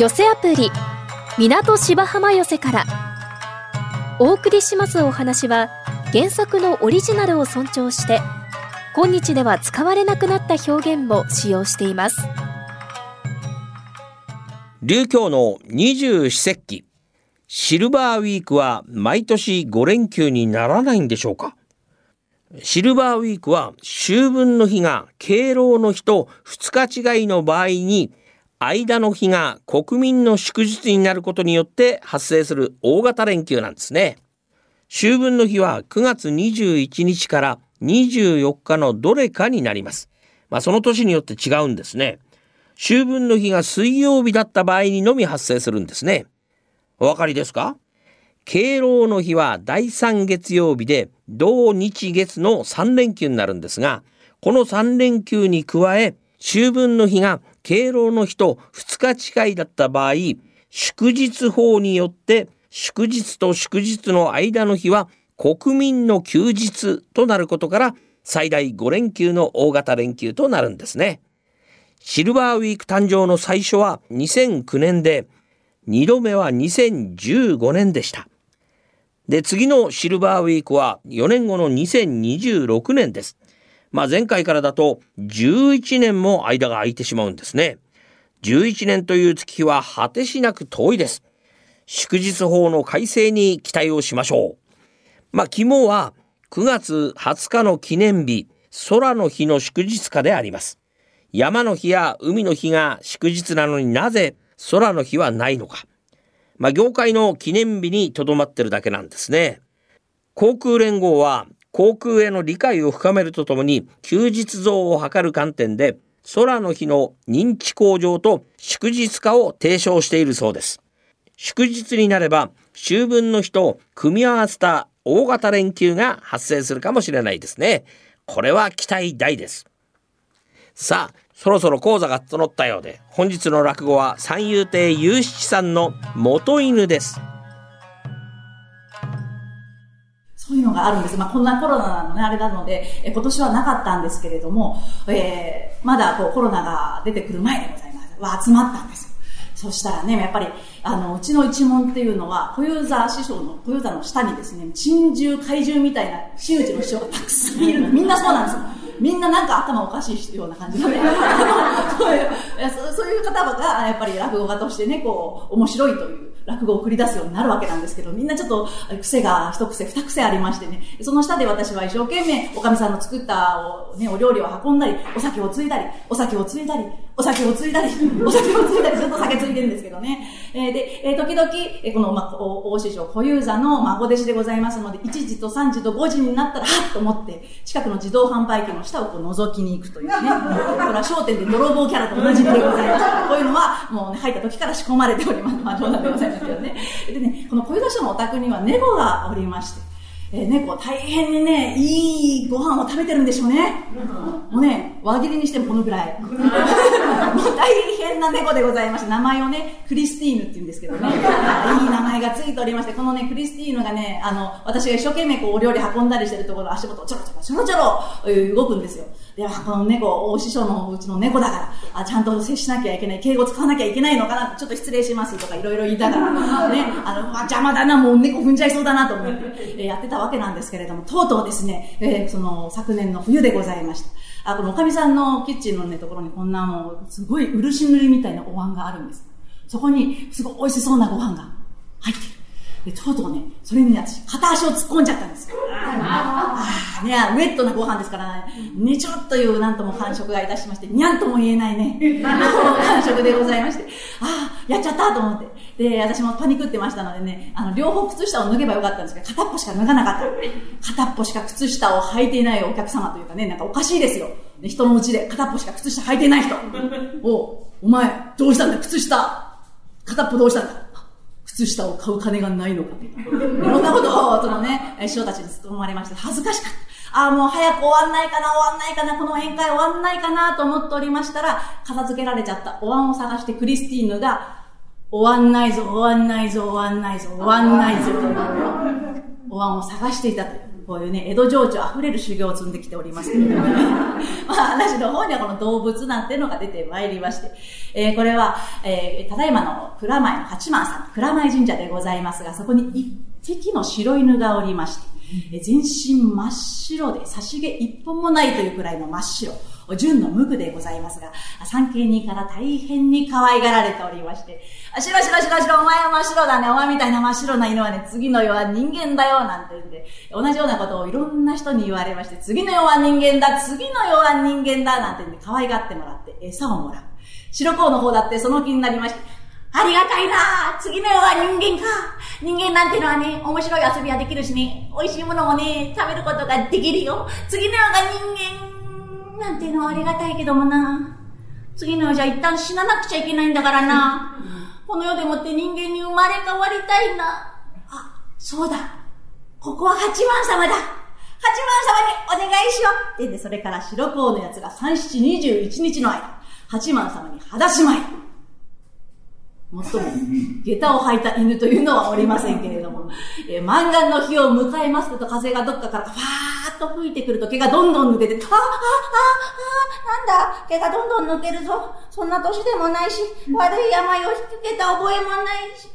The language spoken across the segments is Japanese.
寄せアプリ港芝浜寄せから。お送りしますお話は原作のオリジナルを尊重して今日では使われなくなった表現も使用しています。琉教の二十四節気。シルバーウィークは毎年5連休にならないんでしょうか？シルバーウィークは秋分の日が敬老の日と2日違いの場合に間の日が国民の祝日になることによって発生する大型連休なんですね。秋分の日は9月21日から24日のどれかになります。まあその年によって違うんですね。秋分の日が水曜日だった場合にのみ発生するんですね。お分かりですか？敬老の日は第3月曜日で同日月の3連休になるんですが、この3連休に加え、秋分の日が敬老の日と2日近いだった場合、祝日法によって祝日と祝日の間の日は国民の休日となることから最大5連休の大型連休となるんですね。シルバーウィーク誕生の最初は2009年で、2度目は2015年でした。で、次のシルバーウィークは4年後の2026年です。まあ前回からだと11年も間が空いてしまうんですね。11年という月日は果てしなく遠いです。祝日法の改正に期待をしましょう。まあ肝は9月20日の記念日、空の日の祝日化であります。山の日や海の日が祝日なのになぜ空の日はないのか。まあ、業界の記念日にとどまってるだけなんですね。航空連合は航空への理解を深めるとともに休日増を図る観点で空の日の認知向上と祝日化を提唱しているそうです。祝日になれば秋分の日と組み合わせた大型連休が発生するかもしれないですね。これは期待大です。さあ、そろそろ講座が整ったようで、本日の落語は三遊亭雄七さんの元犬です。そういうのがあるんです。まあ、こんなコロナのね、あれなので、え今年はなかったんですけれども、えー、まだこうコロナが出てくる前でございます。は集まったんです。そしたらね、やっぱり、あの、うちの一門っていうのは、小遊三師匠の、小遊三の下にですね、珍獣、怪獣みたいな真打ちの師匠がたくさんいるの。みんなそうなんですよ。みんななんか頭おかしいような感じのね。そういうそういう方が、やっぱり落語家としてね、こう、面白いという落語を繰り出すようになるわけなんですけど、みんなちょっと癖が一癖二癖ありましてね、その下で私は一生懸命、おかみさんの作ったお,、ね、お料理を運んだり、お酒をついだり、お酒をついだり、お酒をついだり、お酒をついだり、ずっと酒ついてるんですけどね。えー、で、えー、時々、えー、この、ま、大師匠小遊三の孫弟子でございますので、1時と3時と5時になったら、はっと思って、近くの自動販売機の下をこう覗きに行くというね。これは商店で泥棒キャラと同じでございます。こういうのは、もうね、入った時から仕込まれております。まあ、冗談でございますけどね。でね、この小遊三師匠のお宅には猫がおりまして、えー、猫大変にね、いいご飯を食べてるんでしょうね。もうね、輪切りにしてもこのぐらい。もう大変な猫でございまして、名前をね、クリスティーヌって言うんですけどね、いい名前がついておりまして、このね、クリスティーヌがね、あの、私が一生懸命こうお料理運んだりしてるところ、足元をちょろちょろちょろちょろ動くんですよ。で、この猫、大師匠のうちの猫だから、あ、ちゃんと接しなきゃいけない、敬語使わなきゃいけないのかな、ちょっと失礼しますとかいろいろ言いながら、ね、あの、邪魔だな、もう猫踏んじゃいそうだなと思って、えやってたわけなんですけれども、とうとうですね、えー、その昨年の冬でございました。あ、このおかみさんのキッチンのね、ところにこんなもう、すごい漆塗りみたいなお椀があるんです。そこに、すごい美味しそうなご飯が入ってる。で、とうとうね、それにね、私、片足を突っ込んじゃったんですよ。ああ、ね、ウェットなご飯ですからね、ねちょっというなんとも感触がいたしまして、にゃんとも言えないね、感触でございまして、ああ、やっちゃったと思って。で、私もパニクってましたのでね、あの、両方靴下を脱げばよかったんですけど、片っぽしか脱がなかった。片っぽしか靴下を履いていないお客様というかね、なんかおかしいですよ。人のうちで片っぽしか靴下履いてない人。おお前、どうしたんだ靴下。片っぽどうしたんだ靴下を買う金がないのか。いろんなことを、そのね、師匠たちに思われまして、恥ずかしかった。ああ、もう早く終わんないかな、終わんないかな、この宴会終わんないかなと思っておりましたら、片付けられちゃったお椀を探してクリスティーヌが、終わんないぞ、終わんないぞ、終わんないぞ、終わんないぞ、お椀を探していたという。こういうね、江戸情緒あふれる修行を積んできておりますけれどもね。まあ話の方にはこの動物なんてのが出てまいりまして、えー、これは、えー、ただいまの蔵前の八幡さん、蔵前神社でございますが、そこに一匹の白犬がおりまして、全身真っ白で差し毛一本もないというくらいの真っ白。純の無垢でございますが、三景人から大変に可愛がられておりまして、白白白白お前は真っ白だね、お前みたいな真っ白な犬はね、次の世は人間だよ、なんて言って、同じようなことをいろんな人に言われまして、次の世は人間だ、次の世は人間だ、なんて言って可愛がってもらって餌をもらう。白子の方だってその気になりまして、ありがたいな次の世は人間か。人間なんてのはね、面白い遊びはできるしね、美味しいものもね、食べることができるよ。次の世が人間。なんていうのはありがたいけどもな。次の世じゃ一旦死ななくちゃいけないんだからな。この世でもって人間に生まれ変わりたいな。あ、そうだ。ここは八幡様だ。八幡様にお願いしよう。ってんで、それから白甲のやつが三七二十一日の間、八幡様に裸足参り。もっとも、下駄を履いた犬というのはおりませんけれども、えー、満願の日を迎えますと風がどっかからファーッと吹いてくると毛がどんどん抜けて、ああ、ああ、なんだ、毛がどんどん抜けるぞ。そんな年でもないし、悪い病を引き受けた覚えもないし。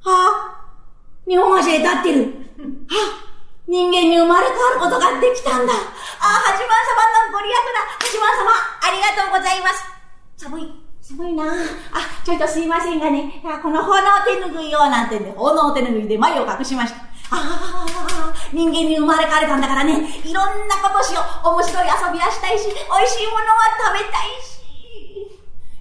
はあ、日本橋で立ってる。はあ、人間に生まれ変わることができたんだ。ああ、八幡様のご利益だ。八幡様、ありがとうございます。寒い。すごいなあ、ちょっとすいませんがね、この炎手ぬぐいをなんてんで、炎手ぬぐいで眉を隠しました。ああ、人間に生まれ変われたんだからね、いろんなことしよう。面白い遊びはしたいし、美味しいものは食べたいし。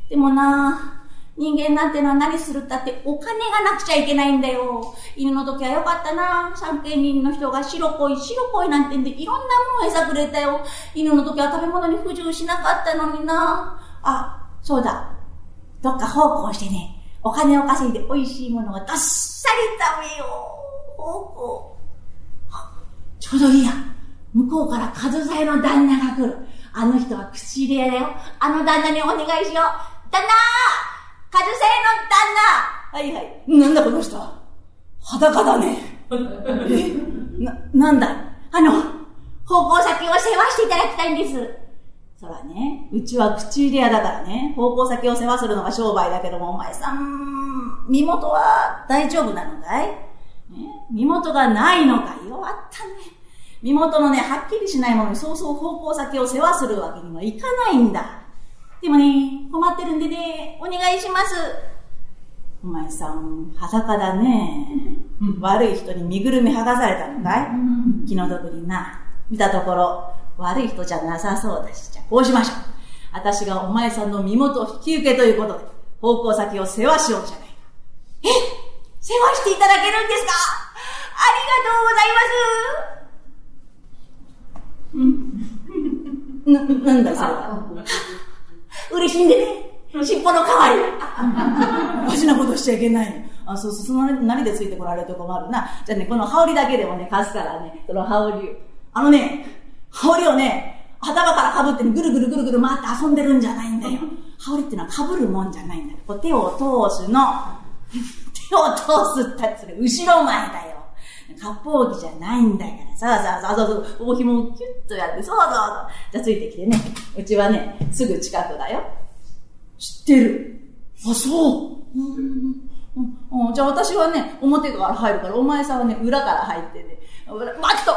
でもな人間なんてのは何するったってお金がなくちゃいけないんだよ。犬の時はよかったな三軒人の人が白恋、白恋なんてんでいろんなものを餌くれたよ。犬の時は食べ物に不自由しなかったのになあ、そうだ。どっか奉公してね、お金を稼いで美味しいものをどっさり食べよう。奉公。ちょうどいいや。向こうから数さえの旦那が来る。あの人は口入れ屋だよ。あの旦那にお願いしよう。旦那数さえの旦那はいはい。なんだこの人裸だね。え？な、なんだあの、奉公先を世話していただきたいんです。そらね、うちは口入れ屋だからね、方向先を世話するのが商売だけども、お前さん、身元は大丈夫なのかい、ね、身元がないのかい？弱ったね。身元のね、はっきりしないものにそうそう方向先を世話するわけにはいかないんだ。でもね、困ってるんでね、お願いします。お前さん、裸だね。悪い人に身ぐるみ剥がされたのかい、気の毒にな。見たところ、悪い人じゃなさそうだし、じゃあこうしましょう。私がお前さんの身元を引き受けということで、方向先を世話しようじゃないか。え？世話していただけるんですか？ありがとうございます。うん。な、なんだそれは？嬉しいんでね。尻尾の代わり。おかしなことしちゃいけないの。あ、そうそう、その何でついてこられると困るな。じゃあね、この羽織だけでもね、貸すからね、その羽織あのね、羽織をね、頭から被ってぐるぐるぐるぐる回って遊んでるんじゃないんだよ。羽織ってのは被るもんじゃないんだよ。こう手を通すの。手を通すったってそれ後ろ前だよ。割烹着じゃないんだから。さあさあさあ、そうそう、大紐をキュッとやって、そうそうそう。じゃあついてきてね。うちはね、すぐ近くだよ。知ってる。あ、そう。うん、じゃあ私はね、表から入るから、お前さんはね、裏から入ってね、待っと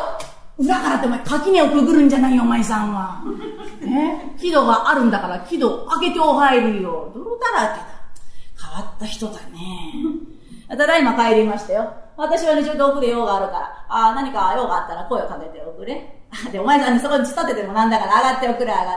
裏からってお前垣根をくぐるんじゃないよ、お前さんは。ね？木戸があるんだから木戸開けてお入るよ。泥だらけだ。変わった人だね。ただいま帰りましたよ。私はね、ちょっと奥で用があるから、ああ、何か用があったら声をかけておくれ。で、お前さんにそこに突っ立ててもなんだから上がっておくれ、上がって。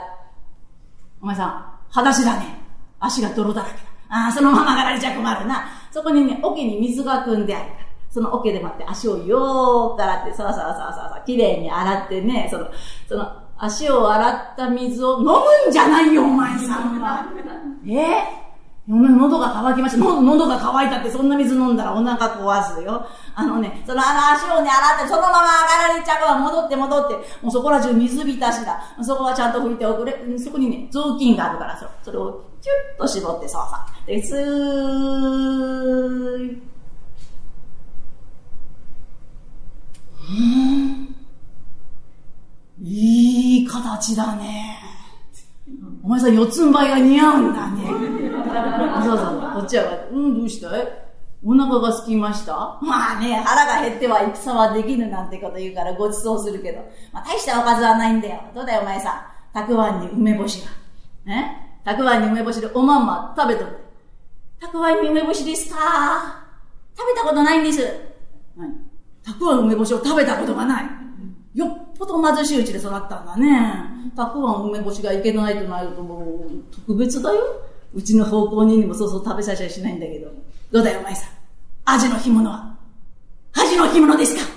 お前さん、裸足だね。足が泥だらけだ。ああ、そのまま上がられちゃ困るな。そこにね、桶に水が汲んである。その桶で待って足をよーく洗って、さあさあさあさあさあ、綺麗に洗ってね、その、その、足を洗った水を飲むんじゃないよ、お前さんは。え？喉が渇きました。喉が渇いたってそんな水飲んだらお腹壊すよ。あのね、そのあの足をね、洗ってそのまま上がられちゃうから戻って戻って、もうそこら中水浸しだ。そこはちゃんと拭いておくれ。そこにね、雑巾があるから、そそれをキュッと絞って、そうそう。で、スーいい形だね。お前さん四つん這いが似合うんだね。そうそう、こっちは、うん、どうしたい？お腹が空きました？まあね、腹が減っては戦はできぬなんてこと言うからご馳走するけど、まあ大したおかずはないんだよ。どうだよお前さん？たくあんに梅干しが。ね？たくあんに梅干しでおまんま食べとる。たくあんに梅干しですか？食べたことないんです。たくあん梅干しを食べたことがない。よっぽど貧しいうちで育ったんだね。たくあん梅干しがいけないとなるともう特別だよ。うちの方向人にもそうそう食べさせしないんだけど。どうだよお前さん。アジの干物は？アジの干物ですか？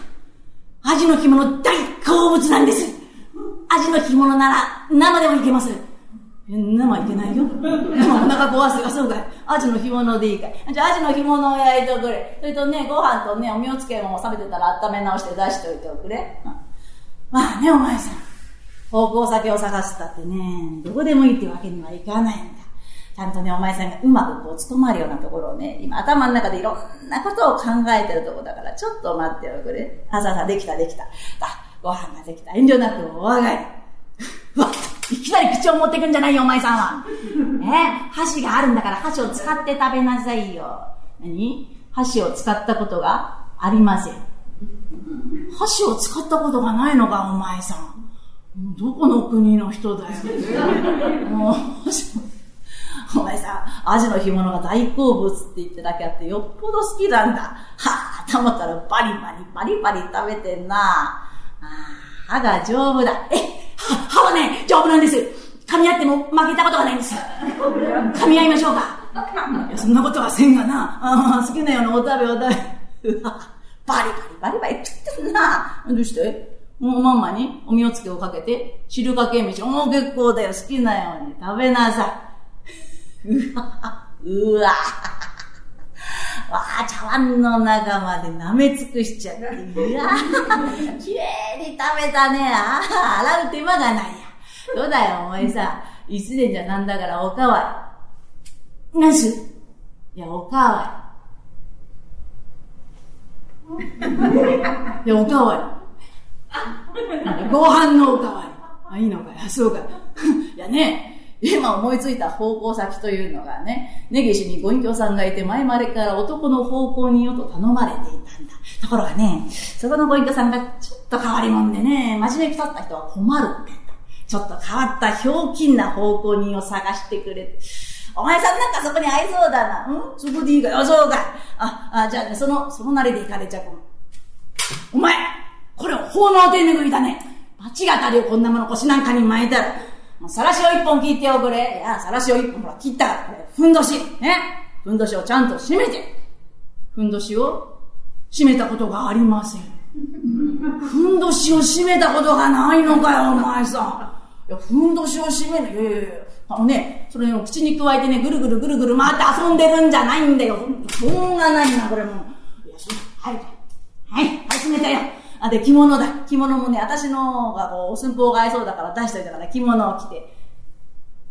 アジの干物大好物なんです。アジの干物なら生でもいけます。生いけないよ。今お腹壊すがそうかい。アジの干物でいいかい。じゃあアジの干物を焼いておくれ。それとね、ご飯とね、おみおつけも冷めてたら温め直して出しておいておくれ。まあね、お前さん。方向先を探すったってね、どこでもいいってわけにはいかないんだ。ちゃんとね、お前さんがうまくこう、務まるようなところをね、今頭の中でいろんなことを考えてるとこだから、ちょっと待っておくれ。あ、ささ、できたできた。あ、ご飯ができた。遠慮なくお上がり。わっいきなり口を持ってくんじゃないよ、お前さんは。ね？箸があるんだから箸を使って食べなさいよ。何？箸を使ったことがありません。箸を使ったことがないのか、お前さん。どこの国の人だよ。もう、お前さ、アジの干物が大好物って言ってだけあって、よっぽど好きなんだ。はあ、頭からバリバリ、バリバリ食べてんな。あ歯が丈夫だ。え、歯はね、丈夫なんです。噛み合っても負けたことがないんです。噛み合いましょうか。いや、そんなことはせんがな。あ好きなようなお食べお食べ。バリバリバリバリ食ってんな。どうして？もうまんまにおみおつけをかけて、汁かけ飯、もう結構だよ。好きなように食べなさい。うわ、うわ。わあ、茶碗の中まで舐め尽くしちゃって。うわ、きれいに食べたね。ああ、洗う手間がないや。どうだよ、お前さ。いつでじゃなんだからおかわり。なすいや、おかわり。いや、おかわり。ご飯のおかわり。あ、いいのかいそうかいやね、今思いついた方向先というのがね、根岸にご隠居さんがいて前までから男の方向によと頼まれていたんだ。ところがね、そこのご隠居さんがちょっと変わりもんでね、真面目くさった人は困るってんだちょっと変わったひょうきんな方向人を探してくれてお前さんなんかそこに合いそうだな。ん？そこでいいか？よ、そうか。あ、あ、じゃあね、その、そのなりで行かれちゃう。お前これ奉納手拭いだね。罰が当たるよ、こんなもの腰なんかに巻いたら。もう、さらしを一本切っておくれ。いや、さらしを一本ほら、切ったから、これ、ふんどし。ね。ふんどしをちゃんと締めて。ふんどしを締めたことがありません。ふんどしを締めたことがないのかよ、お前さん。いや、ふんどしを締める。いやいやいや。あのね、それを口に加えてね、ぐるぐるぐるぐる回って遊んでるんじゃないんだよ。そんなないな、これもう。いや、はい。はい、はい、締めたよ。あ、で、着物だ。着物もね、私のがこう、寸法が合いそうだから出しといたから着物を着て、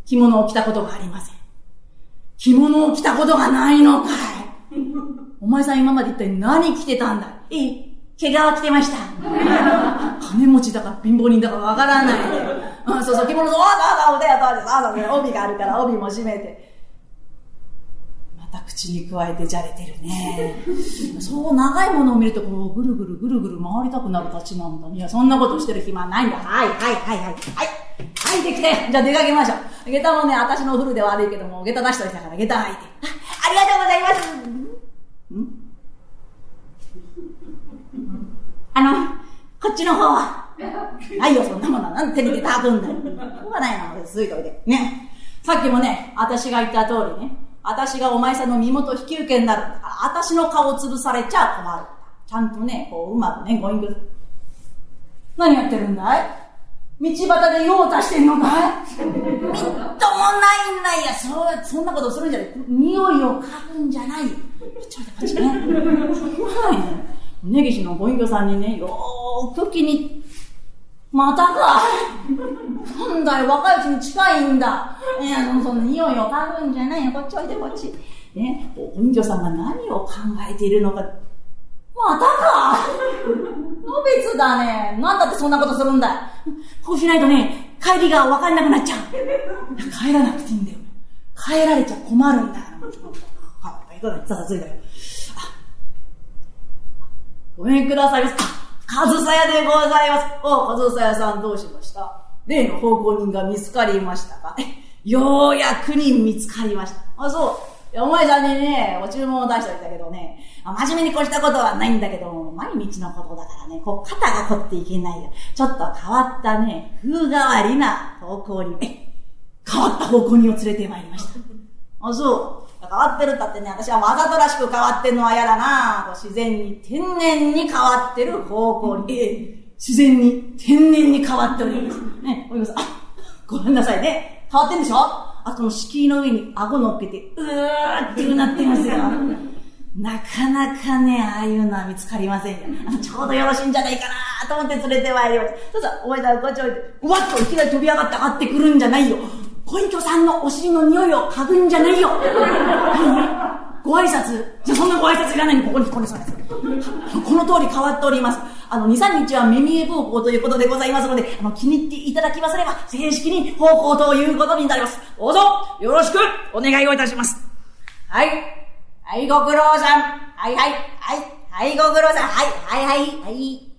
着物を着たことがありません。着物を着たことがないのかい。お前さん今まで一体何着てたんだええ、毛皮着てました。金持ちだか貧乏人だかわからないで。うん、そうそう、着物、そう、そうそう、腕やそうです。あ、そうです。帯があるから帯も締めて。た口に加えてじゃれてるね。そう長いものを見るとこうぐるぐるぐるぐる回りたくなるたちなんだ。いや、そんなことしてる暇ないんだ。はい、はい、はい、はい。はい、はい、できて。じゃあ出かけましょう。下駄もね、私のフルで悪いけども、下駄出しといたから下駄履いて。あありがとうございます。ん？あの、こっちの方は。ないよ、そんなもの。なんて手に入れたくんだよ。しょうがないな、ついといて。ね。さっきもね、私が言った通りね、私がお前さんの身元引き受けになる、私の顔を潰されちゃ困る。ちゃんとね、こう、うまくね、ゴイング。何やってるんだい？道端で用を足してんのかい？みっともないんだいや、そ、そんなことするんじゃない。匂いを嗅ぐんじゃない。ちょっとこっちね。はい。根岸のご隠居さんにね、よーく気にまたかなんだよ、若いうちに近いんだ。いや、その匂いを嗅ぐんじゃないよ。こっちおいで、こっち。ね、お隠居さんが何を考えているのか。またかのべつだね。なんだってそんなことするんだいこうしないとね、帰りがわかんなくなっちゃう。帰らなくていいんだよ。帰られちゃ困るんだから。はい、かない。ささついたよ。ごめんくださいます。あ、ずさやでございます。お、かずさやさんどうしました？例の奉公人が見つかりましたかようやくに見つかりました。あ、そう。お前さんにね、お注文を出しておいたけどね、真面目に越したことはないんだけど、毎日のことだからね、こう、肩が凝っていけないよ。ちょっと変わったね、風変わりな方向に、変わった方向にを連れてまいりました。あ、そう。変わってるったってね、私はわざとらしく変わってんのは嫌だな自然に、天然に変わってる方向に、自然に、天然に変わっております。ね、おります。あ、ごめんなさいね。変わってんでしょ？あ、その敷居の上に顎乗っけて、うーってなってますよ。なかなかね、ああいうのは見つかりませんよ。ちょうどよろしいんじゃないかなと思って連れてまいりました。そうそう、お前さんこっちおいて、うわっといきなり飛び上がって上がってくるんじゃないよ。小池さんのお尻の匂いを嗅ぐんじゃないよ。ご挨拶。じゃそんなご挨拶いらないにここにこれそうです。この通り変わっております。あの、2、3日は目見え奉公ということでございますので、あの、気に入っていただきますれば、正式に奉公ということになります。どうぞ、よろしくお願いをいたします。はい。はい、ご苦労さん。はい、はい、はい、はい、ご苦労さん。はい、はい、はい、はい。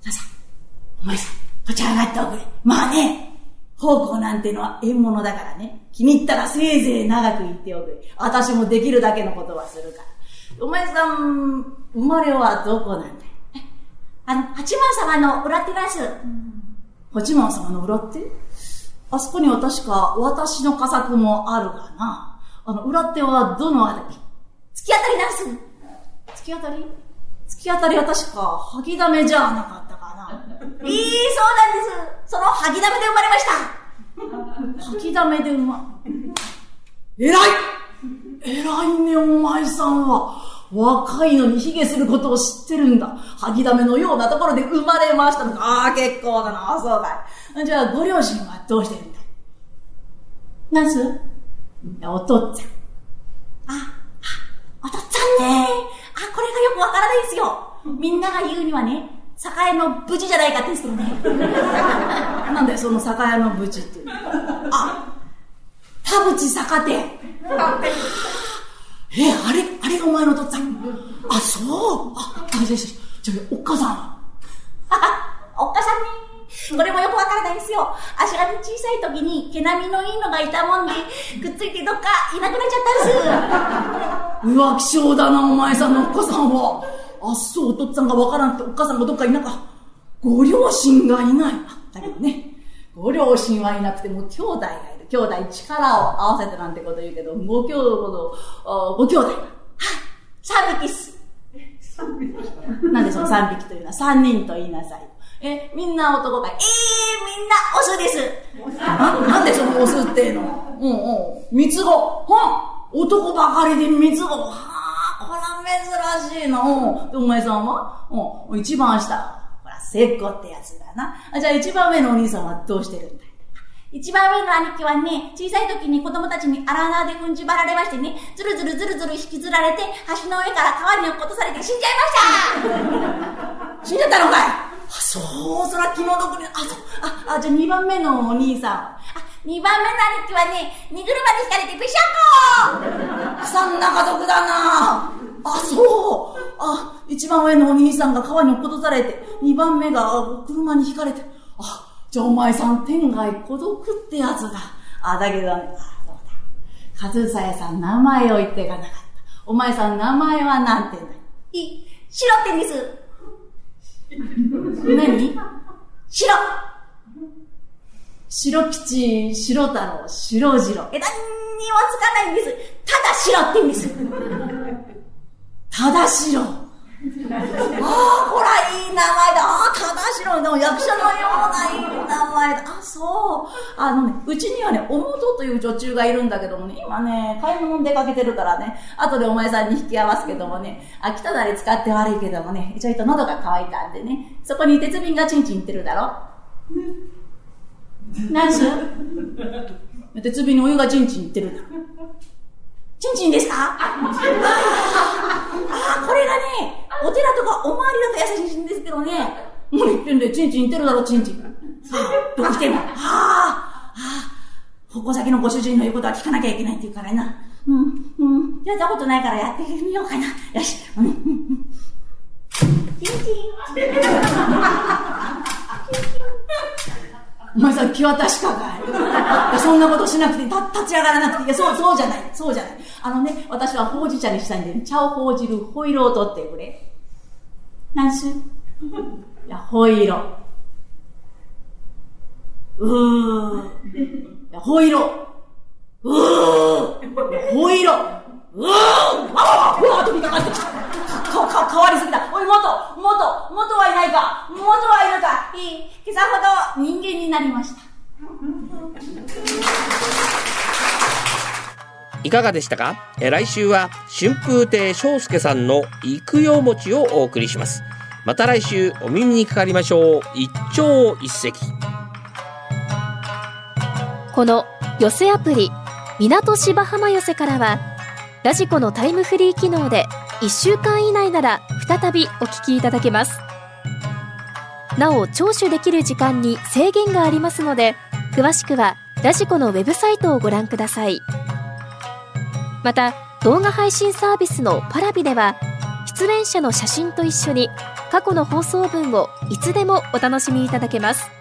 さあさあ、お前さん、こちら上がっておくれ。まあね、奉公なんてのは縁物だからね。気に入ったらせいぜい長く言っておくれ。私もできるだけのことはするから。お前さん、生まれはどこなんだい？あの、八幡様の裏手です。八幡様の裏手あそこには確か私の佳作もあるがな。あの、裏手はどのあたり？突き当たりなんす。突き当たり？突き当たりは確か、はぎだめじゃなかったかな。え えー、そうなんです。そのはぎだめで生まれました。はぎだめで生ま、偉い偉いね、お前さんは。若いのに卑下することを知ってるんだ。はぎだめのようなところで生まれましたのか。ああ、結構だな。そうかい。じゃあ、ご両親はどうしてるんだなんすお父っつぁん。あ、お父っつぁんねあ、これがよくわからないですよ。みんなが言うにはね、酒屋の無事じゃないかって言うんですけどね。なんだよ、その酒屋の無事って。あ、田淵坂手。え、あれ、あれがお前のお父っつぁん？あ、そう。あ、あ、じゃじゃおっかさんは おっかさんね。これもよくわからないんですよ。足が小さい時に毛並みのいいのがいたもんで、くっついてどっかいなくなっちゃったんです。浮気性だな、お前さんのお母さんは。あ、そう、お父っつぁんがわからんってお母さんがどっかいなか。ご両親がいない。だけどね、ご両親はいなくても兄弟がいる。兄弟力を合わせてなんてこと言うけど、ご兄弟、ご兄弟。はい、三匹っす。なんでその三匹というのは三人と言いなさい。え、みんな男かい。えー、みんなオスです。な、なんでそのオスっての？うんうん。三つ子。は男ばかりで三つ子。はあ、こら珍しいな。うん。お前さんは？うん。一番下。ほら、せっこってやつだな。あじゃあ一番上のお兄さんはどうしてるんだ一番上の兄貴はね、小さい時に子供たちに荒縄で踏んじばられましてね、ずるずるずるずる引きずられて、橋の上から川に落っことされて死んじゃいました 死んじゃったのかい？あ、そう、そら気の毒に、あ、そう、あ、あ、じゃあ2番目のお兄さん。あ、2番目の兄貴はね、荷車で引かれてぺしゃんこそんな家族だなあ、そう。あ、一番上のお兄さんが川に落っことされて、二番目が車に引かれて、あ、じゃあお前さん天外孤独ってやつだ。あ、だけどね、あ、そうだ。和さやさん名前を言っていかなかった。お前さん名前はなんて言うんだい、白テニス。何？白白吉、白太郎、白次郎。え、何にもつかないんです。ただ白って言うんです。ただ白。ああ、こらいい名前だ。ああ、ただしろの役者のようないい名前だ。あ、そう。あのね、うちにはね、おもとという女中がいるんだけどもね、今ね、買い物出かけてるからね、後でお前さんに引き合わすけどもね、あ、来たなり使って悪いけどもね、ちょいと喉が渇いたんでね、そこに鉄瓶がチンチンいってるだろ。何す？鉄瓶にお湯がチンチンいってる。チンチンですか？ああ、これがね、お寺とかお参りだと優しいんですけどね、もう一遍でチンチン言ってるだろ、チンチン。どこ来ても、はあ、はあ、矛先のご主人の言うことは聞かなきゃいけないって言うからな。うん、うん、やったことないからやってみようかな。よし、うん、うん、うん。チンチン。お前さ気は確かかいそんなことしなくてた立ち上がらなくていやそうそうじゃない。そうじゃない。あのね私はほうじ茶にしたいんで、ね、茶をほうじるホイロを取ってくれ。何すいやホイロうー。いやホイロうー。ホイロうー。あわわ飛びかかってきたか、か、変わりすぎた。おい、元、元、元はいないか元はいるかいい。今朝ほど人間になりました。いかがでしたか？え来週は春風亭昇介さんの育養餅をお送りします。また来週お耳にかかりましょう。一朝一夕。この寄せアプリ港芝浜寄せからはラジコのタイムフリー機能で1週間以内なら再びお聞きいただけますなお聴取できる時間に制限がありますので詳しくはラジコのウェブサイトをご覧ください。また動画配信サービスのパラビでは出演者の写真と一緒に過去の放送分をいつでもお楽しみいただけます。